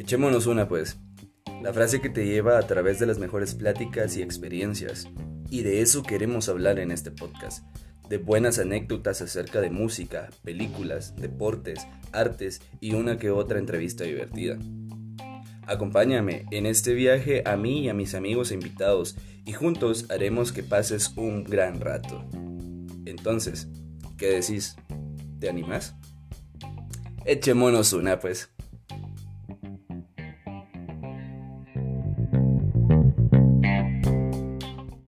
Echémonos una pues. La frase que te lleva a través de las mejores pláticas y experiencias. Y de eso queremos hablar en este podcast. De buenas anécdotas acerca de música, películas, deportes, artes y una que otra entrevista divertida. Acompáñame en este viaje a mí y a mis amigos e invitados y juntos haremos que pases un gran rato. Entonces, ¿qué decís? ¿Te animás? Echémonos una, pues.